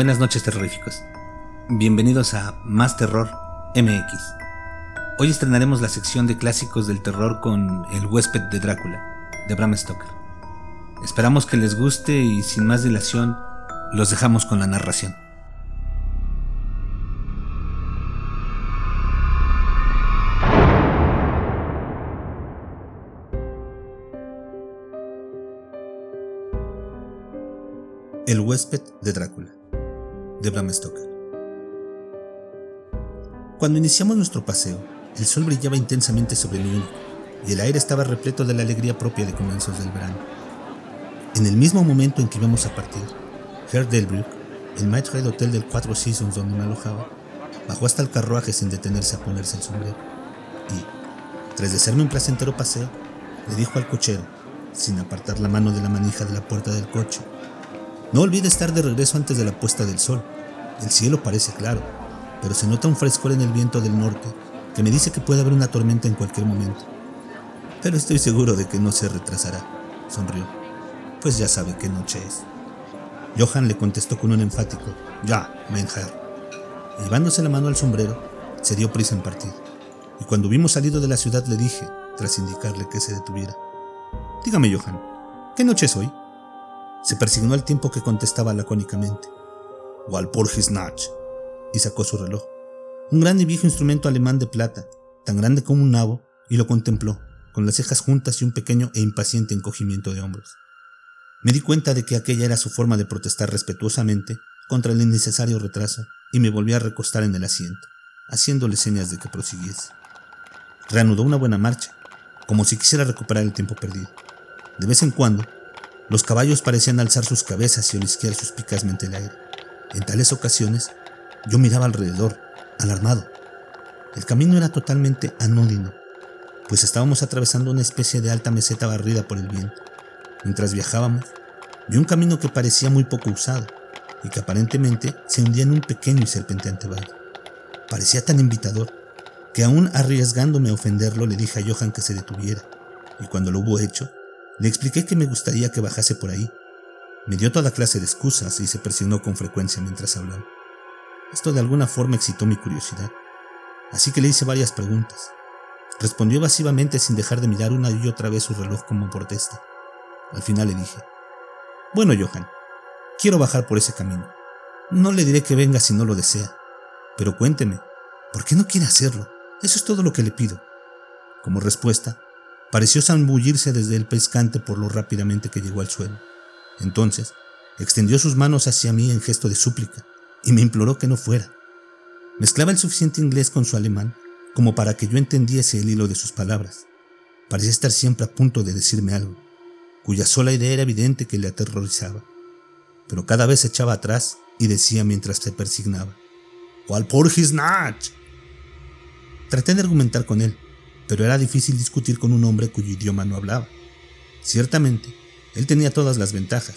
Buenas noches terroríficos. Bienvenidos a Más Terror MX. Hoy estrenaremos la sección de clásicos del terror con El huésped de Drácula, de Bram Stoker. Esperamos que les guste y sin más dilación, los dejamos con la narración. El huésped de Drácula de Bram Stoker. Cuando iniciamos nuestro paseo, el sol brillaba intensamente sobre el único y el aire estaba repleto de la alegría propia de comienzos del verano. En el mismo momento en que íbamos a partir, Herr Delbruck, el maestro del hotel del Cuatro Seasons donde me alojaba, bajó hasta el carruaje sin detenerse a ponerse el sombrero y, tras de hacerme un placentero paseo, le dijo al cochero, sin apartar la mano de la manija de la puerta del coche, no olvide estar de regreso antes de la puesta del sol. El cielo parece claro, pero se nota un frescor en el viento del norte que me dice que puede haber una tormenta en cualquier momento. Pero estoy seguro de que no se retrasará, sonrió, pues ya sabe qué noche es. Johan le contestó con un enfático, ya, Menher. Llevándose la mano al sombrero, se dio prisa en partir, y cuando hubimos salido de la ciudad le dije, tras indicarle que se detuviera, Dígame, Johan, ¿qué noche es hoy? Se persignó al tiempo que contestaba lacónicamente. Walpurgisnacht. Y sacó su reloj. Un grande y viejo instrumento alemán de plata, tan grande como un nabo, y lo contempló, con las cejas juntas y un pequeño e impaciente encogimiento de hombros. Me di cuenta de que aquella era su forma de protestar respetuosamente contra el innecesario retraso y me volví a recostar en el asiento, haciéndole señas de que prosiguiese. Reanudó una buena marcha, como si quisiera recuperar el tiempo perdido. De vez en cuando los caballos parecían alzar sus cabezas y olisquear suspicazmente el aire. En tales ocasiones, yo miraba alrededor, alarmado. El camino era totalmente anódino, pues estábamos atravesando una especie de alta meseta barrida por el viento. Mientras viajábamos, vi un camino que parecía muy poco usado y que aparentemente se hundía en un pequeño y serpenteante valle. Parecía tan invitador que aún arriesgándome a ofenderlo le dije a Johan que se detuviera, y cuando lo hubo hecho, le expliqué que me gustaría que bajase por ahí. Me dio toda clase de excusas y se persignó con frecuencia mientras hablaba. Esto de alguna forma excitó mi curiosidad, así que le hice varias preguntas. Respondió evasivamente sin dejar de mirar una y otra vez su reloj como protesta. Al final le dije, bueno, Johan, quiero bajar por ese camino. No le diré que venga si no lo desea, pero cuénteme, ¿por qué no quiere hacerlo? Eso es todo lo que le pido. Como respuesta, Pareció zambullirse desde el pescante por lo rápidamente que llegó al suelo. Entonces, extendió sus manos hacia mí en gesto de súplica y me imploró que no fuera. Mezclaba el suficiente inglés con su alemán como para que yo entendiese el hilo de sus palabras. Parecía estar siempre a punto de decirme algo, cuya sola idea era evidente que le aterrorizaba. Pero cada vez se echaba atrás y decía mientras se persignaba, Walpurgisnacht. Traté de argumentar con él, pero era difícil discutir con un hombre cuyo idioma no hablaba. Ciertamente, él tenía todas las ventajas,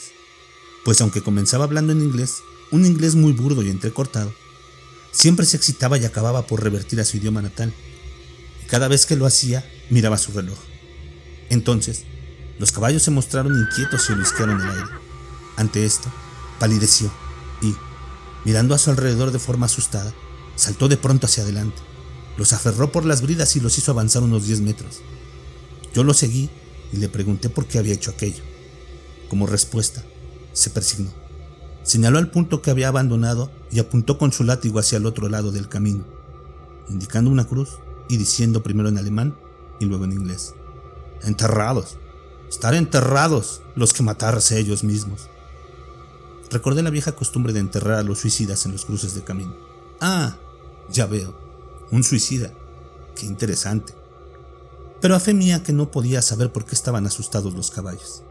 pues aunque comenzaba hablando en inglés, un inglés muy burdo y entrecortado, siempre se excitaba y acababa por revertir a su idioma natal, y cada vez que lo hacía miraba su reloj. Entonces, los caballos se mostraron inquietos y olisquearon el aire. Ante esto, palideció y, mirando a su alrededor de forma asustada, saltó de pronto hacia adelante. Los aferró por las bridas y los hizo avanzar unos 10 metros. Yo lo seguí y le pregunté por qué había hecho aquello. Como respuesta, se persignó. Señaló al punto que había abandonado y apuntó con su látigo hacia el otro lado del camino, indicando una cruz y diciendo primero en alemán y luego en inglés. Enterrados. Estar enterrados los que matarse ellos mismos. Recordé la vieja costumbre de enterrar a los suicidas en los cruces de camino. Ah, ya veo. Un suicida. Qué interesante. Pero a fe mía que no podía saber por qué estaban asustados los caballos.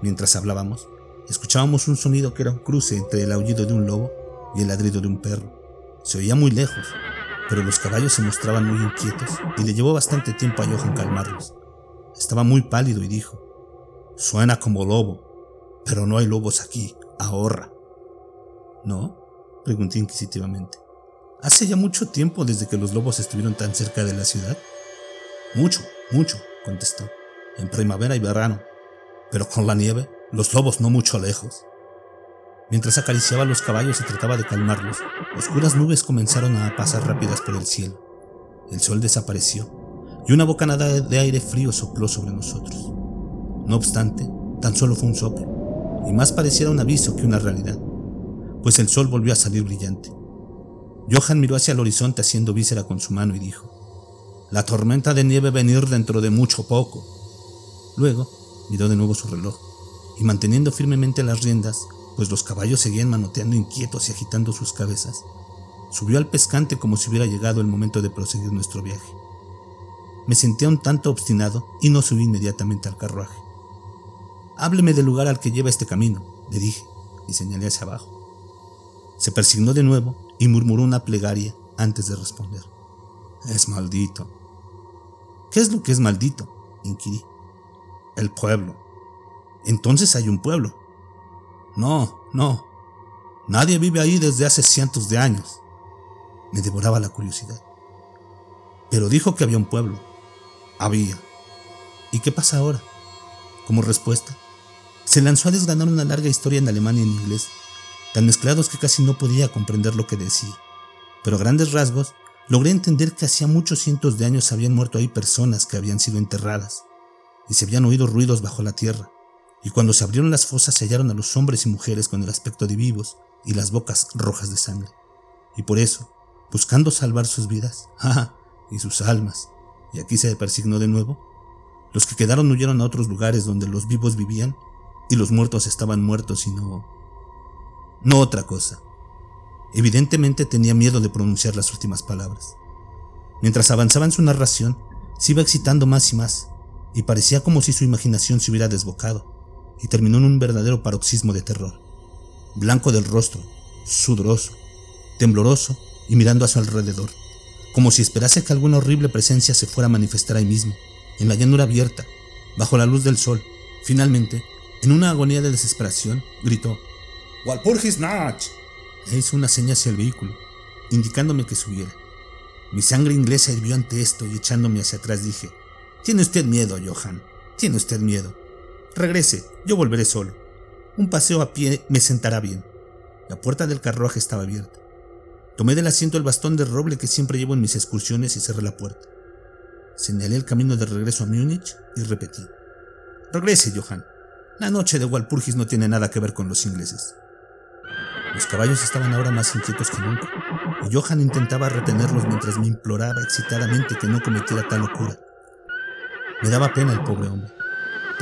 Mientras hablábamos, escuchábamos un sonido que era un cruce entre el aullido de un lobo y el ladrido de un perro. Se oía muy lejos, pero los caballos se mostraban muy inquietos y le llevó bastante tiempo a Johan calmarlos. Estaba muy pálido y dijo, Suena como lobo, pero no hay lobos aquí, ahorra. ¿No? Pregunté inquisitivamente. Hace ya mucho tiempo desde que los lobos estuvieron tan cerca de la ciudad. Mucho, mucho, contestó. En primavera y verano. Pero con la nieve, los lobos no mucho lejos. Mientras acariciaba a los caballos y trataba de calmarlos, oscuras nubes comenzaron a pasar rápidas por el cielo. El sol desapareció y una bocanada de aire frío sopló sobre nosotros. No obstante, tan solo fue un soplo, y más pareciera un aviso que una realidad, pues el sol volvió a salir brillante. Johan miró hacia el horizonte haciendo víscera con su mano y dijo, La tormenta de nieve venir dentro de mucho poco. Luego miró de nuevo su reloj, y manteniendo firmemente las riendas, pues los caballos seguían manoteando inquietos y agitando sus cabezas. Subió al pescante como si hubiera llegado el momento de proseguir nuestro viaje. Me sentía un tanto obstinado y no subí inmediatamente al carruaje. Hábleme del lugar al que lleva este camino, le dije, y señalé hacia abajo. Se persignó de nuevo y murmuró una plegaria antes de responder. Es maldito. ¿Qué es lo que es maldito? inquirí. El pueblo. Entonces hay un pueblo. No, no. Nadie vive ahí desde hace cientos de años. Me devoraba la curiosidad. Pero dijo que había un pueblo. Había. ¿Y qué pasa ahora? Como respuesta, se lanzó a desgranar una larga historia en alemán y en inglés, tan mezclados que casi no podía comprender lo que decía. Pero a grandes rasgos, logré entender que hacía muchos cientos de años habían muerto ahí personas que habían sido enterradas, y se habían oído ruidos bajo la tierra, y cuando se abrieron las fosas se hallaron a los hombres y mujeres con el aspecto de vivos y las bocas rojas de sangre. Y por eso, buscando salvar sus vidas, ¡ah! y sus almas, y aquí se persignó de nuevo, los que quedaron huyeron a otros lugares donde los vivos vivían y los muertos estaban muertos y no... no otra cosa. Evidentemente tenía miedo de pronunciar las últimas palabras. Mientras avanzaba en su narración, se iba excitando más y más, y parecía como si su imaginación se hubiera desbocado y terminó en un verdadero paroxismo de terror. Blanco del rostro, sudoroso, tembloroso y mirando a su alrededor, como si esperase que alguna horrible presencia se fuera a manifestar ahí mismo, en la llanura abierta, bajo la luz del sol. Finalmente, en una agonía de desesperación, gritó: ¡Walpurgis Nach! Hizo una seña hacia el vehículo, indicándome que subiera. Mi sangre inglesa hirvió ante esto y echándome hacia atrás dije: Tiene usted miedo, Johan. Tiene usted miedo. Regrese, yo volveré solo. Un paseo a pie me sentará bien. La puerta del carruaje estaba abierta. Tomé del asiento el bastón de roble que siempre llevo en mis excursiones y cerré la puerta. Señalé el camino de regreso a Múnich y repetí. Regrese, Johan. La noche de Walpurgis no tiene nada que ver con los ingleses. Los caballos estaban ahora más inquietos que nunca, y Johan intentaba retenerlos mientras me imploraba excitadamente que no cometiera tal locura. Me daba pena el pobre hombre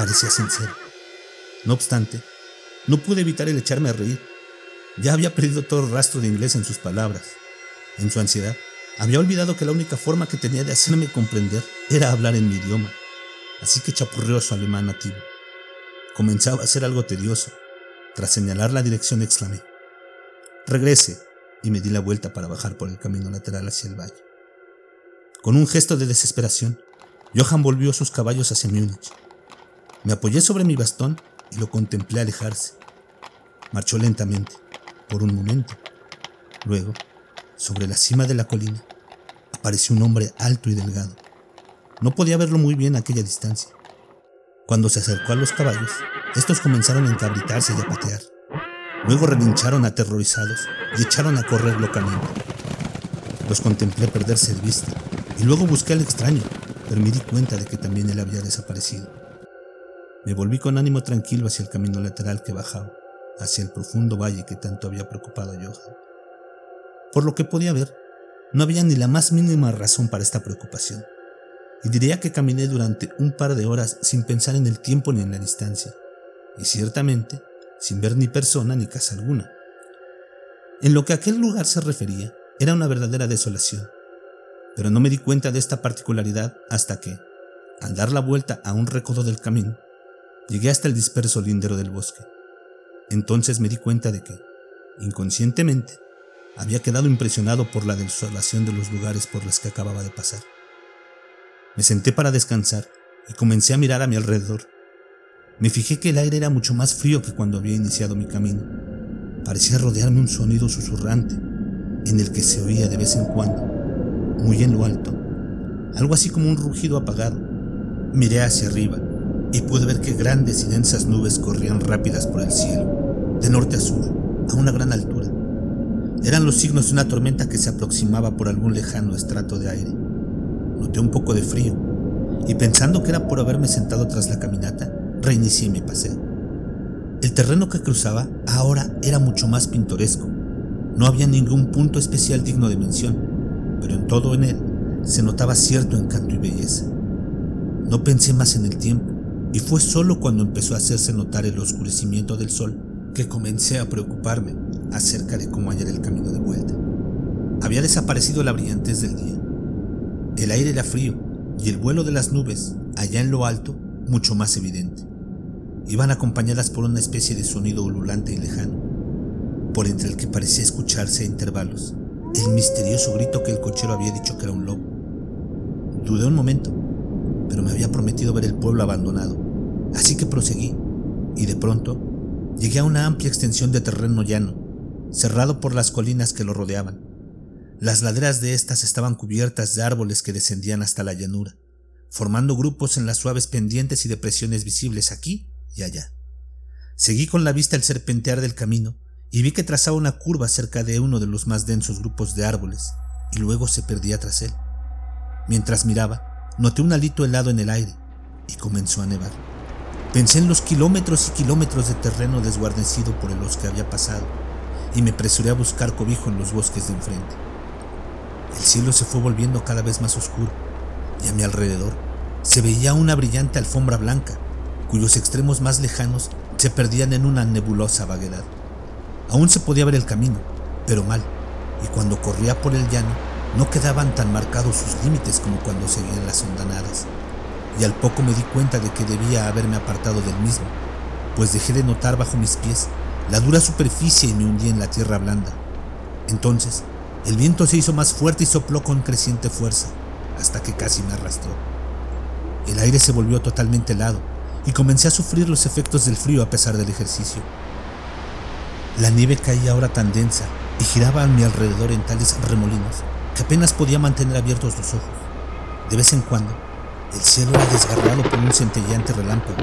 parecía sincero. No obstante, no pude evitar el echarme a reír. Ya había perdido todo rastro de inglés en sus palabras. En su ansiedad, había olvidado que la única forma que tenía de hacerme comprender era hablar en mi idioma. Así que chapurreó su alemán nativo. Comenzaba a ser algo tedioso. Tras señalar la dirección exclamé, Regrese, y me di la vuelta para bajar por el camino lateral hacia el valle. Con un gesto de desesperación, Johan volvió sus caballos hacia Múnich. Me apoyé sobre mi bastón y lo contemplé alejarse. Marchó lentamente, por un momento. Luego, sobre la cima de la colina, apareció un hombre alto y delgado. No podía verlo muy bien a aquella distancia. Cuando se acercó a los caballos, estos comenzaron a encabritarse y a patear. Luego relincharon aterrorizados y echaron a correr locamente. Los contemplé perderse de vista y luego busqué al extraño, pero me di cuenta de que también él había desaparecido. Me volví con ánimo tranquilo hacia el camino lateral que bajaba, hacia el profundo valle que tanto había preocupado a Johan. Por lo que podía ver, no había ni la más mínima razón para esta preocupación, y diría que caminé durante un par de horas sin pensar en el tiempo ni en la distancia, y ciertamente sin ver ni persona ni casa alguna. En lo que aquel lugar se refería, era una verdadera desolación, pero no me di cuenta de esta particularidad hasta que, al dar la vuelta a un recodo del camino, Llegué hasta el disperso lindero del bosque. Entonces me di cuenta de que, inconscientemente, había quedado impresionado por la desolación de los lugares por los que acababa de pasar. Me senté para descansar y comencé a mirar a mi alrededor. Me fijé que el aire era mucho más frío que cuando había iniciado mi camino. Parecía rodearme un sonido susurrante, en el que se oía de vez en cuando, muy en lo alto, algo así como un rugido apagado. Miré hacia arriba y pude ver que grandes y densas nubes corrían rápidas por el cielo, de norte a sur, a una gran altura. Eran los signos de una tormenta que se aproximaba por algún lejano estrato de aire. Noté un poco de frío y pensando que era por haberme sentado tras la caminata, reinicié mi paseo. El terreno que cruzaba ahora era mucho más pintoresco. No había ningún punto especial digno de mención, pero en todo en él se notaba cierto encanto y belleza. No pensé más en el tiempo, y fue solo cuando empezó a hacerse notar el oscurecimiento del sol que comencé a preocuparme acerca de cómo hallar el camino de vuelta. Había desaparecido la brillantez del día. El aire era frío y el vuelo de las nubes, allá en lo alto, mucho más evidente. Iban acompañadas por una especie de sonido ululante y lejano, por entre el que parecía escucharse a intervalos el misterioso grito que el cochero había dicho que era un lobo. Dudé un momento, pero me había prometido ver el pueblo abandonado, así que proseguí, y de pronto llegué a una amplia extensión de terreno llano, cerrado por las colinas que lo rodeaban. Las laderas de estas estaban cubiertas de árboles que descendían hasta la llanura, formando grupos en las suaves pendientes y depresiones visibles aquí y allá. Seguí con la vista el serpentear del camino y vi que trazaba una curva cerca de uno de los más densos grupos de árboles y luego se perdía tras él. Mientras miraba, noté un alito helado en el aire y comenzó a nevar. Pensé en los kilómetros y kilómetros de terreno desguarnecido por el los que había pasado y me apresuré a buscar cobijo en los bosques de enfrente. El cielo se fue volviendo cada vez más oscuro y a mi alrededor se veía una brillante alfombra blanca cuyos extremos más lejanos se perdían en una nebulosa vaguedad. Aún se podía ver el camino, pero mal, y cuando corría por el llano no quedaban tan marcados sus límites como cuando seguían las hondanadas. Y al poco me di cuenta de que debía haberme apartado del mismo, pues dejé de notar bajo mis pies la dura superficie y me hundí en la tierra blanda. Entonces, el viento se hizo más fuerte y sopló con creciente fuerza, hasta que casi me arrastró. El aire se volvió totalmente helado y comencé a sufrir los efectos del frío a pesar del ejercicio. La nieve caía ahora tan densa y giraba a mi alrededor en tales remolinos que apenas podía mantener abiertos los ojos. De vez en cuando, el cielo era desgarrado por un centelleante relámpago,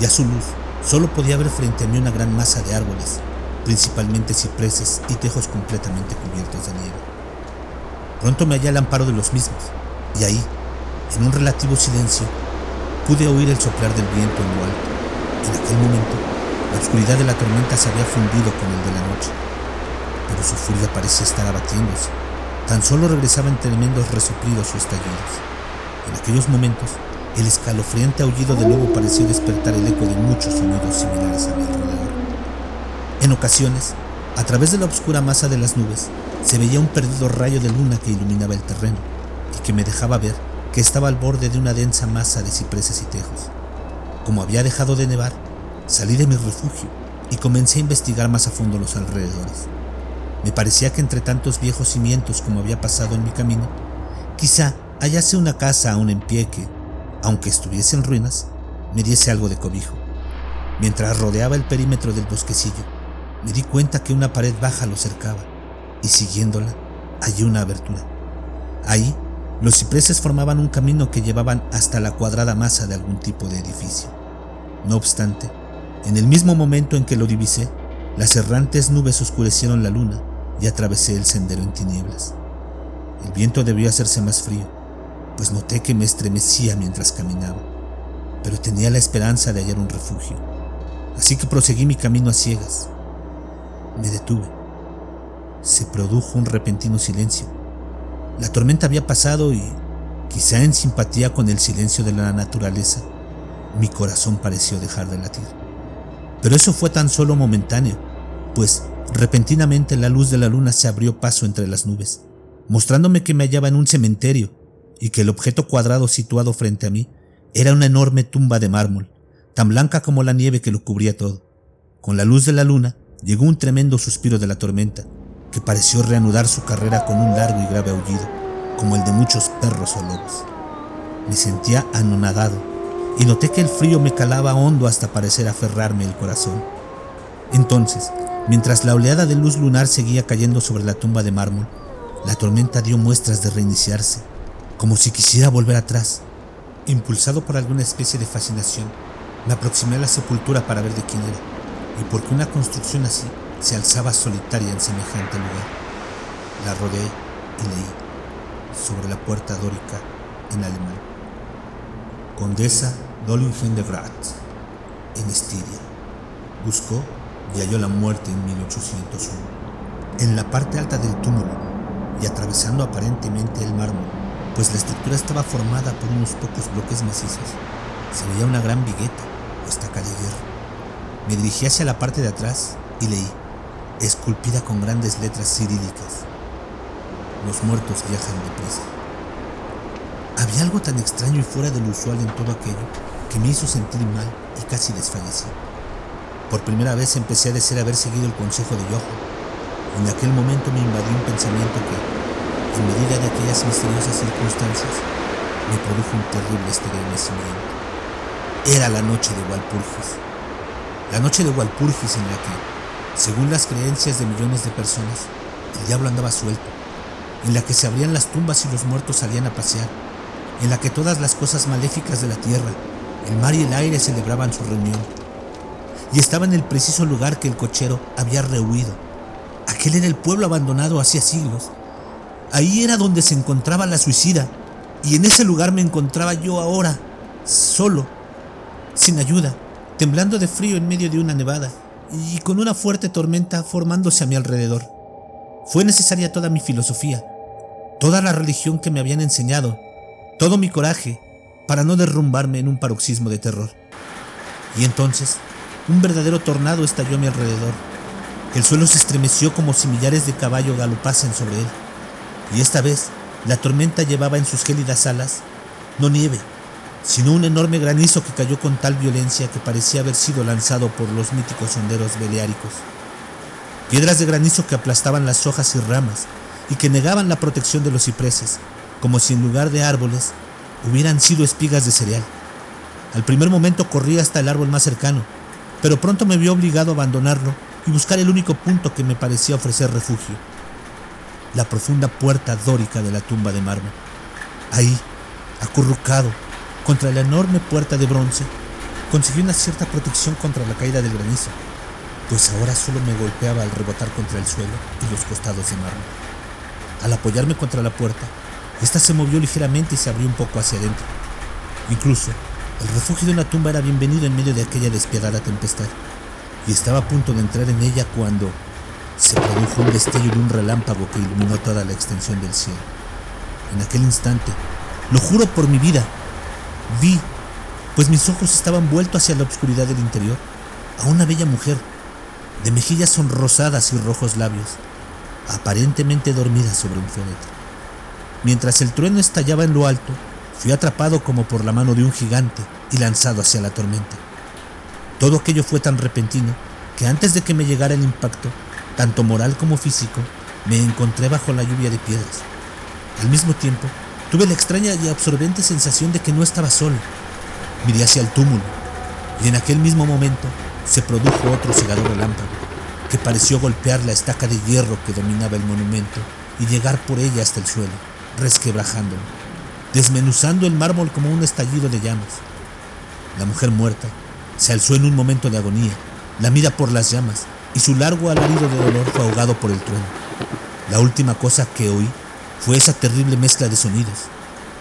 y a su luz solo podía ver frente a mí una gran masa de árboles, principalmente cipreses y tejos completamente cubiertos de nieve. Pronto me hallé al amparo de los mismos, y ahí, en un relativo silencio, pude oír el soplar del viento en lo alto. En aquel momento la oscuridad de la tormenta se había fundido con el de la noche, pero su furia parecía estar abatiéndose. Tan solo regresaban tremendos resoplidos o estallidos. En aquellos momentos, el escalofriante aullido del lobo pareció despertar el eco de muchos sonidos similares a mi alrededor. En ocasiones, a través de la oscura masa de las nubes, se veía un perdido rayo de luna que iluminaba el terreno y que me dejaba ver que estaba al borde de una densa masa de cipreses y tejos. Como había dejado de nevar, Salí de mi refugio y comencé a investigar más a fondo los alrededores. Me parecía que entre tantos viejos cimientos como había pasado en mi camino, quizá hallase una casa aún en pie que, aunque estuviese en ruinas, me diese algo de cobijo. Mientras rodeaba el perímetro del bosquecillo, me di cuenta que una pared baja lo cercaba y siguiéndola hallé una abertura. Ahí, los cipreses formaban un camino que llevaban hasta la cuadrada masa de algún tipo de edificio. No obstante, en el mismo momento en que lo divisé, las errantes nubes oscurecieron la luna y atravesé el sendero en tinieblas. El viento debió hacerse más frío, pues noté que me estremecía mientras caminaba, pero tenía la esperanza de hallar un refugio, así que proseguí mi camino a ciegas. Me detuve. Se produjo un repentino silencio. La tormenta había pasado y, quizá en simpatía con el silencio de la naturaleza, mi corazón pareció dejar de latir. Pero eso fue tan solo momentáneo, pues repentinamente la luz de la luna se abrió paso entre las nubes, mostrándome que me hallaba en un cementerio y que el objeto cuadrado situado frente a mí era una enorme tumba de mármol, tan blanca como la nieve que lo cubría todo. Con la luz de la luna llegó un tremendo suspiro de la tormenta, que pareció reanudar su carrera con un largo y grave aullido, como el de muchos perros o lobos. Me sentía anonadado y noté que el frío me calaba hondo hasta parecer aferrarme el corazón. Entonces, mientras la oleada de luz lunar seguía cayendo sobre la tumba de mármol, la tormenta dio muestras de reiniciarse, como si quisiera volver atrás. Impulsado por alguna especie de fascinación, me aproximé a la sepultura para ver de quién era, y porque una construcción así se alzaba solitaria en semejante lugar. La rodeé y leí sobre la puerta dórica en alemán. Condesa Dollingen de Graz, en Estiria. Buscó y halló la muerte en 1801. En la parte alta del túmulo y atravesando aparentemente el mármol, pues la estructura estaba formada por unos pocos bloques macizos, se veía una gran vigueta o estaca de hierro. Me dirigí hacia la parte de atrás y leí, esculpida con grandes letras cirílicas, los muertos viajan deprisa. Había algo tan extraño y fuera de lo usual en todo aquello que me hizo sentir mal y casi desfallecí. Por primera vez empecé a desear haber seguido el consejo de Yoho. En aquel momento me invadió un pensamiento que, en medida de aquellas misteriosas circunstancias, me produjo un terrible estremecimiento. Era la noche de Walpurgis. La noche de Walpurgis en la que, según las creencias de millones de personas, el diablo andaba suelto, en la que se abrían las tumbas y los muertos salían a pasear, en la que todas las cosas maléficas de la tierra, el mar y el aire celebraban su reunión. Y estaba en el preciso lugar que el cochero había rehuido. Aquel era el pueblo abandonado hacía siglos. Ahí era donde se encontraba la suicida, y en ese lugar me encontraba yo ahora, solo, sin ayuda, temblando de frío en medio de una nevada y con una fuerte tormenta formándose a mi alrededor. Fue necesaria toda mi filosofía, toda la religión que me habían enseñado, todo mi coraje para no derrumbarme en un paroxismo de terror. Y entonces, un verdadero tornado estalló a mi alrededor. El suelo se estremeció como si millares de caballos galopasen sobre él. Y esta vez, la tormenta llevaba en sus gélidas alas no nieve, sino un enorme granizo que cayó con tal violencia que parecía haber sido lanzado por los míticos sonderos beleáricos. Piedras de granizo que aplastaban las hojas y ramas y que negaban la protección de los cipreses, como si en lugar de árboles hubieran sido espigas de cereal. Al primer momento corrí hasta el árbol más cercano, pero pronto me vi obligado a abandonarlo y buscar el único punto que me parecía ofrecer refugio, la profunda puerta dórica de la tumba de mármol. Ahí, acurrucado, contra la enorme puerta de bronce, conseguí una cierta protección contra la caída del granizo, pues ahora solo me golpeaba al rebotar contra el suelo y los costados de mármol. Al apoyarme contra la puerta, esta se movió ligeramente y se abrió un poco hacia adentro. Incluso, el refugio de una tumba era bienvenido en medio de aquella despiadada tempestad, y estaba a punto de entrar en ella cuando se produjo un destello de un relámpago que iluminó toda la extensión del cielo. En aquel instante, lo juro por mi vida, vi, pues mis ojos estaban vueltos hacia la oscuridad del interior, a una bella mujer, de mejillas sonrosadas y rojos labios, aparentemente dormida sobre un féretro. Mientras el trueno estallaba en lo alto, fui atrapado como por la mano de un gigante y lanzado hacia la tormenta. Todo aquello fue tan repentino que antes de que me llegara el impacto, tanto moral como físico, me encontré bajo la lluvia de piedras. Al mismo tiempo, tuve la extraña y absorbente sensación de que no estaba solo. Miré hacia el túmulo y en aquel mismo momento se produjo otro cegador relámpago que pareció golpear la estaca de hierro que dominaba el monumento y llegar por ella hasta el suelo, resquebrajándolo, desmenuzando el mármol como un estallido de llamas. La mujer muerta se alzó en un momento de agonía, lamida por las llamas, y su largo alarido de dolor fue ahogado por el trueno. La última cosa que oí fue esa terrible mezcla de sonidos,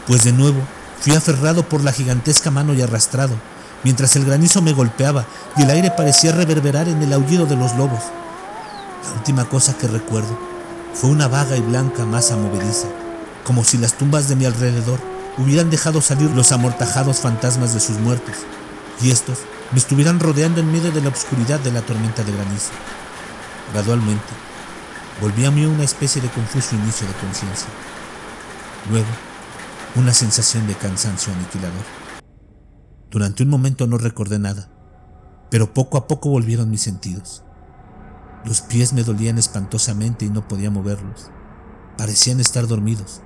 pues de nuevo fui aferrado por la gigantesca mano y arrastrado, mientras el granizo me golpeaba y el aire parecía reverberar en el aullido de los lobos. La última cosa que recuerdo fue una vaga y blanca masa movediza, como si las tumbas de mi alrededor hubieran dejado salir los amortajados fantasmas de sus muertos, y estos me estuvieran rodeando en medio de la oscuridad de la tormenta de granizo. Gradualmente, volví a mí una especie de confuso inicio de conciencia. Luego, una sensación de cansancio aniquilador. Durante un momento no recordé nada, pero poco a poco volvieron mis sentidos. Los pies me dolían espantosamente y no podía moverlos. Parecían estar dormidos.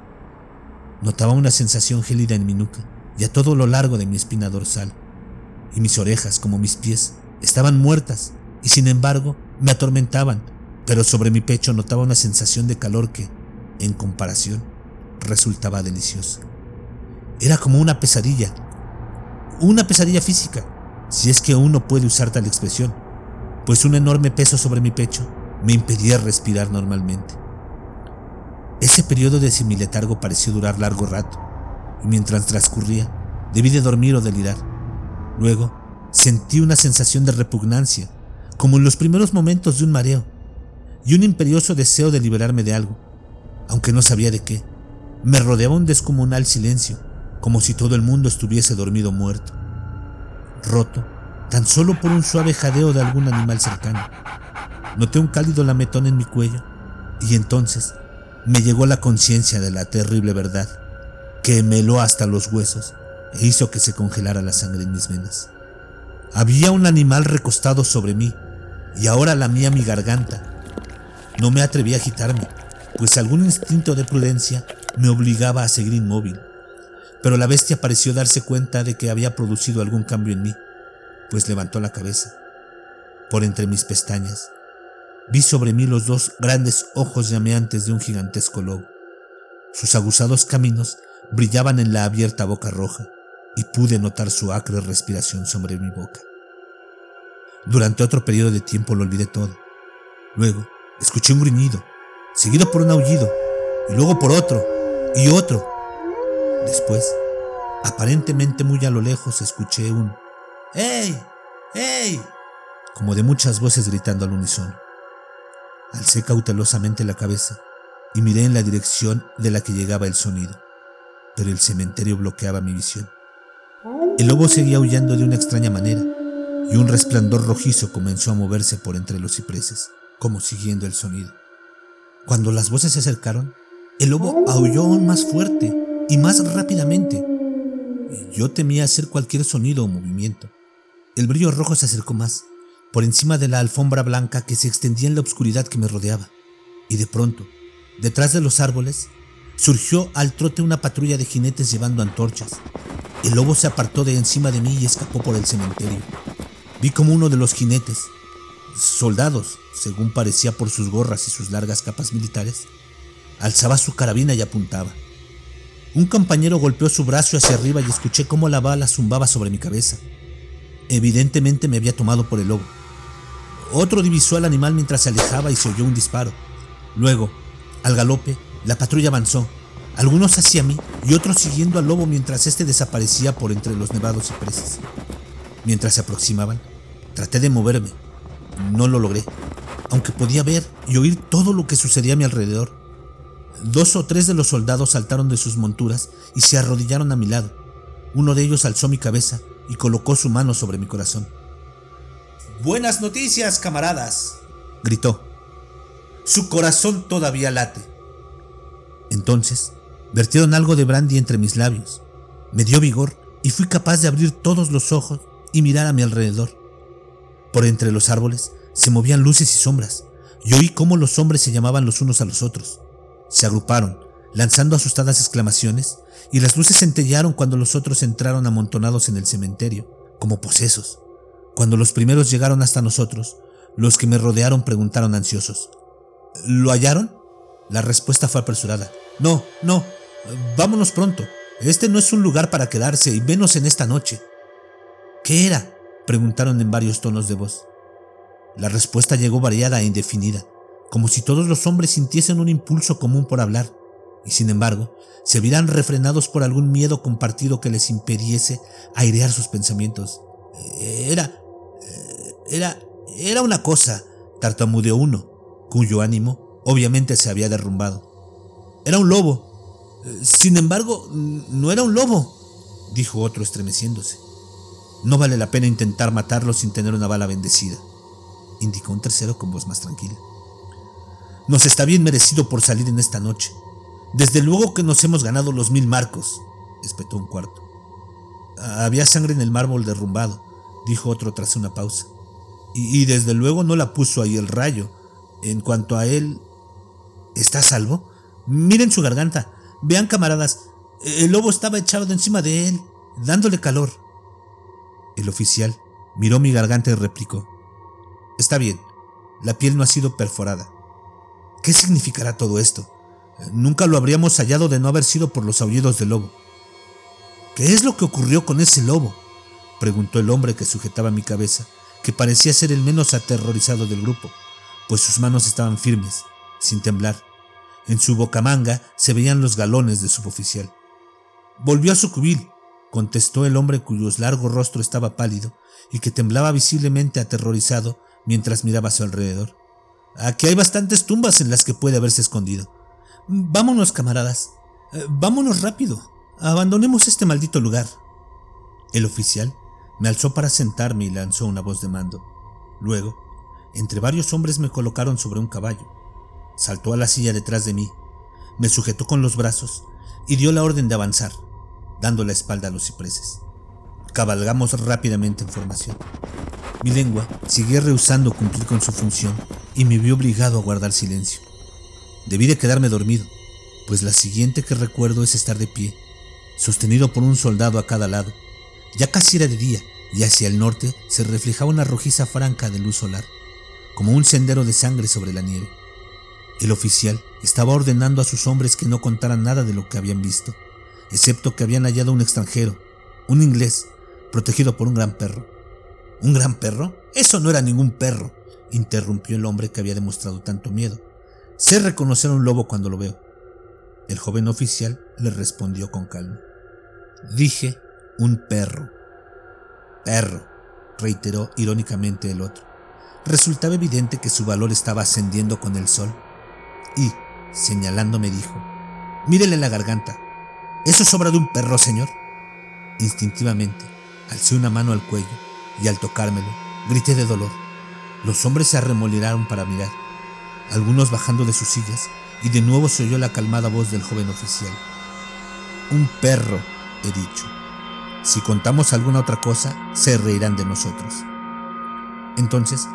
Notaba una sensación gélida en mi nuca y a todo lo largo de mi espina dorsal. Y mis orejas, como mis pies, estaban muertas y sin embargo me atormentaban, pero sobre mi pecho notaba una sensación de calor que, en comparación, resultaba deliciosa. Era como una pesadilla, una pesadilla física, si es que uno puede usar tal expresión pues un enorme peso sobre mi pecho me impedía respirar normalmente. Ese periodo de semiletargo pareció durar largo rato, y mientras transcurría, debí de dormir o delirar. Luego, sentí una sensación de repugnancia, como en los primeros momentos de un mareo, y un imperioso deseo de liberarme de algo, aunque no sabía de qué. Me rodeaba un descomunal silencio, como si todo el mundo estuviese dormido muerto, roto tan solo por un suave jadeo de algún animal cercano. Noté un cálido lametón en mi cuello y entonces me llegó la conciencia de la terrible verdad que me heló hasta los huesos e hizo que se congelara la sangre en mis venas. Había un animal recostado sobre mí y ahora lamía mi garganta. No me atreví a agitarme, pues algún instinto de prudencia me obligaba a seguir inmóvil. Pero la bestia pareció darse cuenta de que había producido algún cambio en mí, pues levantó la cabeza. Por entre mis pestañas Vi sobre mí los dos grandes ojos llameantes de un gigantesco lobo. Sus aguzados caminos brillaban en la abierta boca roja y pude notar su acre respiración sobre mi boca. Durante otro periodo de tiempo lo olvidé todo. Luego escuché un gruñido, seguido por un aullido, y luego por otro, y otro. Después, aparentemente muy a lo lejos, escuché un ¡Hey! ¡Hey! como de muchas voces gritando al unísono. Alcé cautelosamente la cabeza y miré en la dirección de la que llegaba el sonido, pero el cementerio bloqueaba mi visión. El lobo seguía aullando de una extraña manera, y un resplandor rojizo comenzó a moverse por entre los cipreses, como siguiendo el sonido. Cuando las voces se acercaron, el lobo aulló aún más fuerte y más rápidamente. Yo temía hacer cualquier sonido o movimiento. El brillo rojo se acercó más, por encima de la alfombra blanca que se extendía en la oscuridad que me rodeaba. Y de pronto, detrás de los árboles, surgió al trote una patrulla de jinetes llevando antorchas. El lobo se apartó de encima de mí y escapó por el cementerio. Vi como uno de los jinetes, soldados, según parecía por sus gorras y sus largas capas militares, alzaba su carabina y apuntaba. Un compañero golpeó su brazo hacia arriba y escuché cómo la bala zumbaba sobre mi cabeza. Evidentemente me había tomado por el lobo. Otro divisó al animal mientras se alejaba y se oyó un disparo. Luego, al galope, la patrulla avanzó, algunos hacia mí y otros siguiendo al lobo mientras éste desaparecía por entre los nevados cipreses. Mientras se aproximaban, traté de moverme. No lo logré, aunque podía ver y oír todo lo que sucedía a mi alrededor. Dos o tres de los soldados saltaron de sus monturas y se arrodillaron a mi lado. Uno de ellos alzó mi cabeza y colocó su mano sobre mi corazón. Buenas noticias, camaradas, gritó. Su corazón todavía late. Entonces, vertieron algo de brandy entre mis labios. Me dio vigor y fui capaz de abrir todos los ojos y mirar a mi alrededor. Por entre los árboles se movían luces y sombras, y oí cómo los hombres se llamaban los unos a los otros. Se agruparon, lanzando asustadas exclamaciones, y las luces centellaron cuando los otros entraron amontonados en el cementerio, como posesos. Cuando los primeros llegaron hasta nosotros, los que me rodearon preguntaron ansiosos. ¿Lo hallaron? La respuesta fue apresurada. No, no, vámonos pronto. Este no es un lugar para quedarse, y menos en esta noche. ¿Qué era? preguntaron en varios tonos de voz. La respuesta llegó variada e indefinida, como si todos los hombres sintiesen un impulso común por hablar, y sin embargo se vieran refrenados por algún miedo compartido que les impidiese airear sus pensamientos. Era, era, era una cosa, tartamudeó uno, cuyo ánimo obviamente se había derrumbado. Era un lobo. Sin embargo, no era un lobo, dijo otro estremeciéndose. No vale la pena intentar matarlo sin tener una bala bendecida, indicó un tercero con voz más tranquila. Nos está bien merecido por salir en esta noche. Desde luego que nos hemos ganado los mil marcos, espetó un cuarto. Había sangre en el mármol derrumbado, dijo otro tras una pausa. Y, desde luego no la puso ahí el rayo. En cuanto a él... ¿Está a salvo? Miren su garganta. Vean, camaradas. El lobo estaba echado encima de él, dándole calor. El oficial miró mi garganta y replicó. Está bien, la piel no ha sido perforada. ¿Qué significará todo esto? Nunca lo habríamos hallado de no haber sido por los aullidos del lobo. ¿Qué es lo que ocurrió con ese lobo? preguntó el hombre que sujetaba mi cabeza, que parecía ser el menos aterrorizado del grupo, pues sus manos estaban firmes, sin temblar. En su bocamanga se veían los galones de suboficial. Volvió a su cubil, contestó el hombre cuyo largo rostro estaba pálido y que temblaba visiblemente aterrorizado mientras miraba a su alrededor. Aquí hay bastantes tumbas en las que puede haberse escondido. Vámonos, camaradas. Eh, vámonos rápido. Abandonemos este maldito lugar. El oficial me alzó para sentarme y lanzó una voz de mando. Luego, entre varios hombres me colocaron sobre un caballo. Saltó a la silla detrás de mí, me sujetó con los brazos y dio la orden de avanzar, dando la espalda a los cipreses. Cabalgamos rápidamente en formación. Mi lengua seguía rehusando cumplir con su función y me vi obligado a guardar silencio. Debí de quedarme dormido, pues la siguiente que recuerdo es estar de pie, sostenido por un soldado a cada lado. Ya casi era de día y hacia el norte se reflejaba una rojiza franca de luz solar, como un sendero de sangre sobre la nieve. El oficial estaba ordenando a sus hombres que no contaran nada de lo que habían visto, excepto que habían hallado un extranjero, un inglés, protegido por un gran perro. ¿Un gran perro? Eso no era ningún perro, interrumpió el hombre que había demostrado tanto miedo. Sé reconocer a un lobo cuando lo veo. El joven oficial le respondió con calma. Dije un perro. Perro, reiteró irónicamente el otro. Resultaba evidente que su valor estaba ascendiendo con el sol. Y, señalándome, dijo, Mírele la garganta. ¿Eso es obra de un perro, señor? Instintivamente, alcé una mano al cuello y al tocármelo, grité de dolor. Los hombres se arremolinaron para mirar, algunos bajando de sus sillas, y de nuevo se oyó la calmada voz del joven oficial. Un perro, he dicho. Si contamos alguna otra cosa, se reirán de nosotros. Entonces,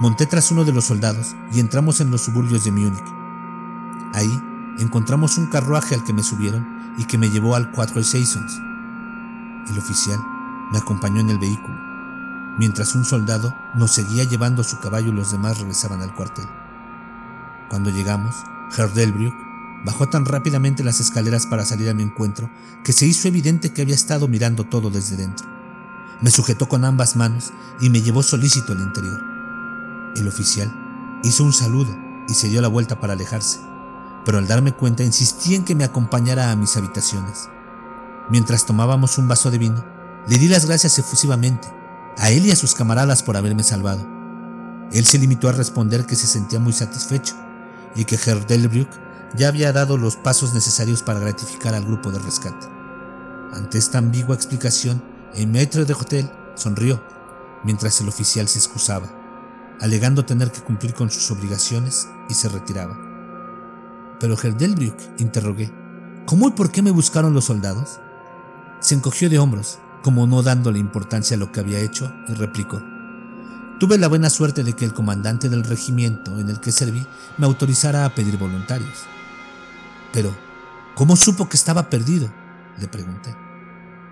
monté tras uno de los soldados y entramos en los suburbios de Múnich. Ahí encontramos un carruaje al que me subieron y que me llevó al Cuatro Seasons. El oficial me acompañó en el vehículo, mientras un soldado nos seguía llevando a su caballo y los demás regresaban al cuartel. Cuando llegamos, Herr Delbrück Bajó tan rápidamente las escaleras para salir a mi encuentro que se hizo evidente que había estado mirando todo desde dentro. Me sujetó con ambas manos y me llevó solícito al interior. El oficial hizo un saludo y se dio la vuelta para alejarse, pero al darme cuenta insistí en que me acompañara a mis habitaciones. Mientras tomábamos un vaso de vino, le di las gracias efusivamente a él y a sus camaradas por haberme salvado. Él se limitó a responder que se sentía muy satisfecho y que Herr Delbrück ya había dado los pasos necesarios para gratificar al grupo de rescate. Ante esta ambigua explicación, el maître de hotel sonrió mientras el oficial se excusaba, alegando tener que cumplir con sus obligaciones y se retiraba. Pero Herr Delbrück, interrogué, ¿cómo y por qué me buscaron los soldados? Se encogió de hombros, como no dándole importancia a lo que había hecho, y replicó, Tuve la buena suerte de que el comandante del regimiento en el que serví me autorizara a pedir voluntarios. Pero, ¿cómo supo que estaba perdido? le pregunté.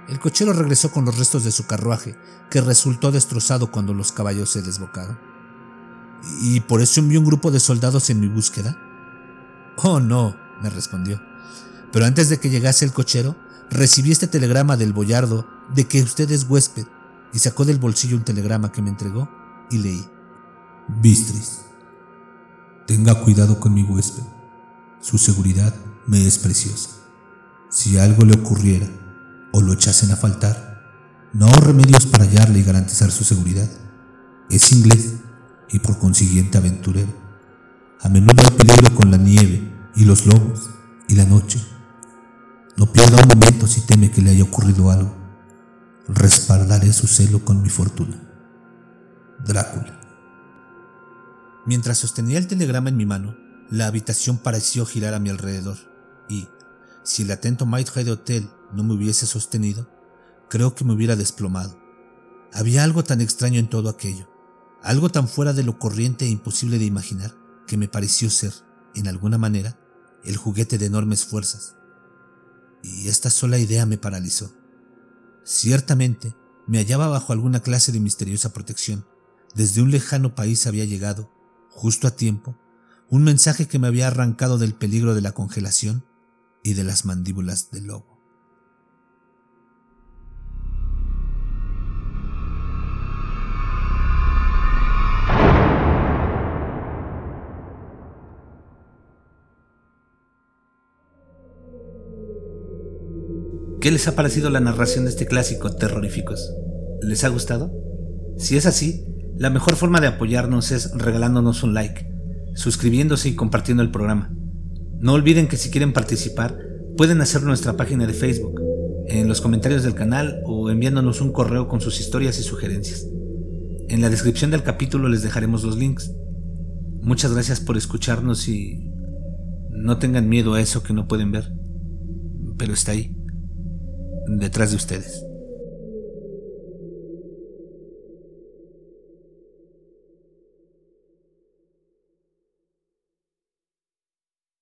El cochero regresó con los restos de su carruaje, que resultó destrozado cuando los caballos se desbocaron. ¿Y por eso envió un grupo de soldados en mi búsqueda? Oh, no, me respondió. Pero antes de que llegase el cochero, recibí este telegrama del boyardo de que usted es huésped, y sacó del bolsillo un telegrama que me entregó y leí. Bistris, tenga cuidado con mi huésped. Su seguridad me es preciosa. Si algo le ocurriera o lo echasen a faltar, no hay remedios para hallarle y garantizar su seguridad. Es inglés y por consiguiente aventurero. A menudo hay peligro con la nieve y los lobos y la noche. No pierda un momento si teme que le haya ocurrido algo. Respaldaré su celo con mi fortuna. Drácula. Mientras sostenía el telegrama en mi mano, la habitación pareció girar a mi alrededor y, si el atento de hotel no me hubiese sostenido, creo que me hubiera desplomado. Había algo tan extraño en todo aquello, algo tan fuera de lo corriente e imposible de imaginar, que me pareció ser, en alguna manera, el juguete de enormes fuerzas. Y esta sola idea me paralizó. Ciertamente, me hallaba bajo alguna clase de misteriosa protección. Desde un lejano país había llegado, justo a tiempo, un mensaje que me había arrancado del peligro de la congelación y de las mandíbulas del lobo. ¿Qué les ha parecido la narración de este clásico Terroríficos? ¿Les ha gustado? Si es así, la mejor forma de apoyarnos es regalándonos un like, suscribiéndose y compartiendo el programa. No olviden que si quieren participar, pueden hacerlo en nuestra página de Facebook, en los comentarios del canal o enviándonos un correo con sus historias y sugerencias. En la descripción del capítulo les dejaremos los links. Muchas gracias por escucharnos y no tengan miedo a eso que no pueden ver, pero está ahí, detrás de ustedes.